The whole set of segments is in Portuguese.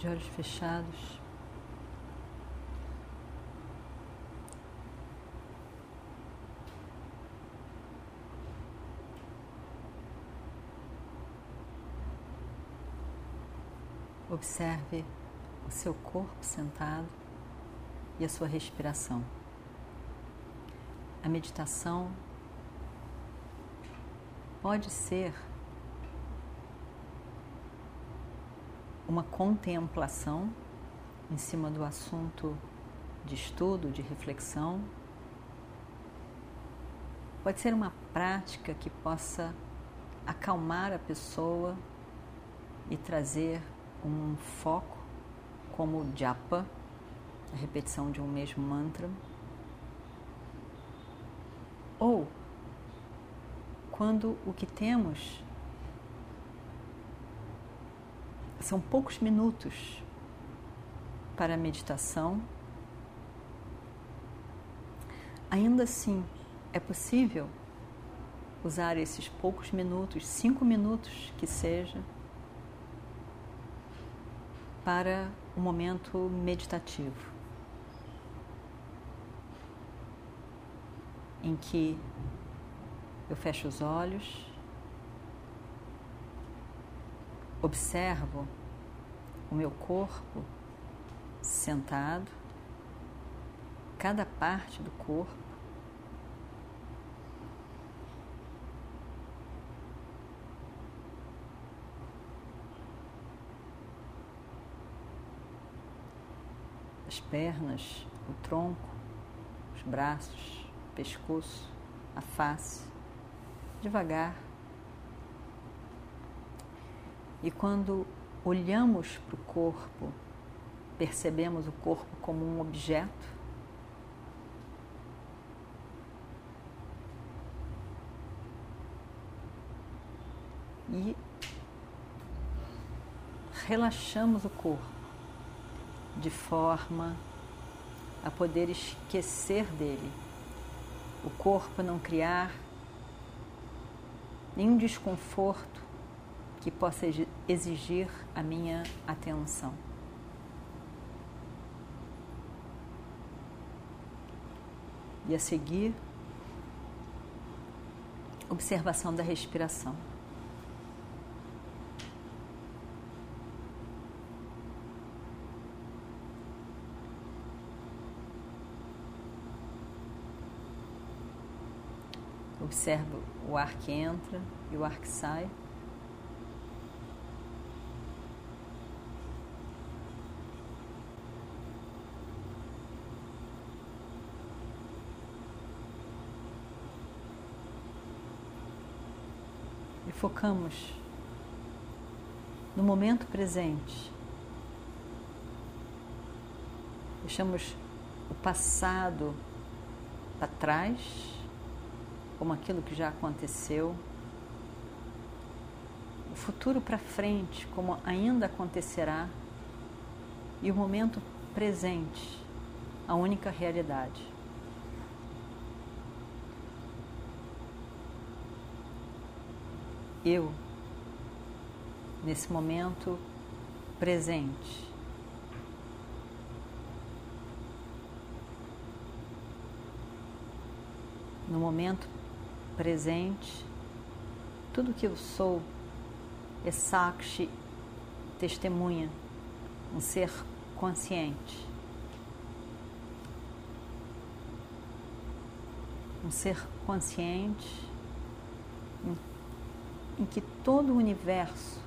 De olhos fechados. Observe o seu corpo sentado e a sua respiração. A meditação pode ser uma contemplação em cima do assunto de estudo, de reflexão. Pode ser uma prática que possa acalmar a pessoa e trazer um foco, como o japa, a repetição de um mesmo mantra. Ou quando o que temos São poucos minutos para a meditação. Ainda assim, é possível usar esses poucos minutos, cinco minutos que seja, para um momento meditativo. Em que eu fecho os olhos Observo o meu corpo sentado, cada parte do corpo. As pernas, o tronco, os braços, o pescoço, a face, devagar e quando olhamos para o corpo, percebemos o corpo como um objeto. E relaxamos o corpo de forma a poder esquecer dele, o corpo não criar nenhum desconforto que possa exigir a minha atenção. E a seguir, observação da respiração. Observo o ar que entra e o ar que sai. Focamos no momento presente. Deixamos o passado para trás, como aquilo que já aconteceu, o futuro para frente, como ainda acontecerá, e o momento presente, a única realidade. Eu, nesse momento presente. No momento presente, Tudo que eu sou é Sakshi, testemunha, um ser consciente. Um ser consciente em, que todo o universo,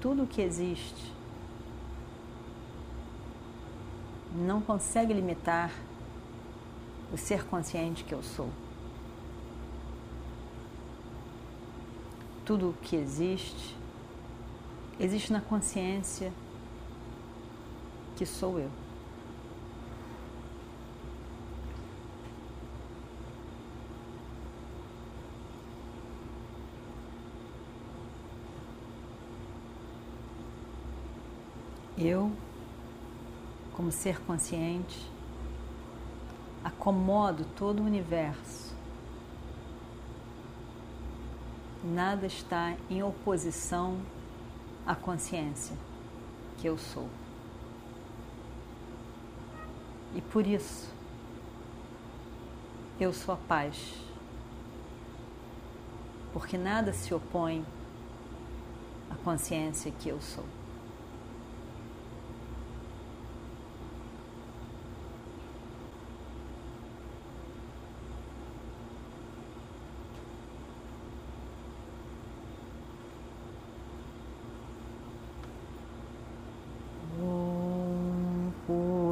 tudo o que existe, não consegue limitar o ser consciente que eu sou. Tudo o que existe, existe na consciência que sou eu. Eu, como ser consciente, acomodo todo o universo. Nada está em oposição à consciência que eu sou. E por isso, eu sou a paz. Porque nada se opõe à consciência que eu sou.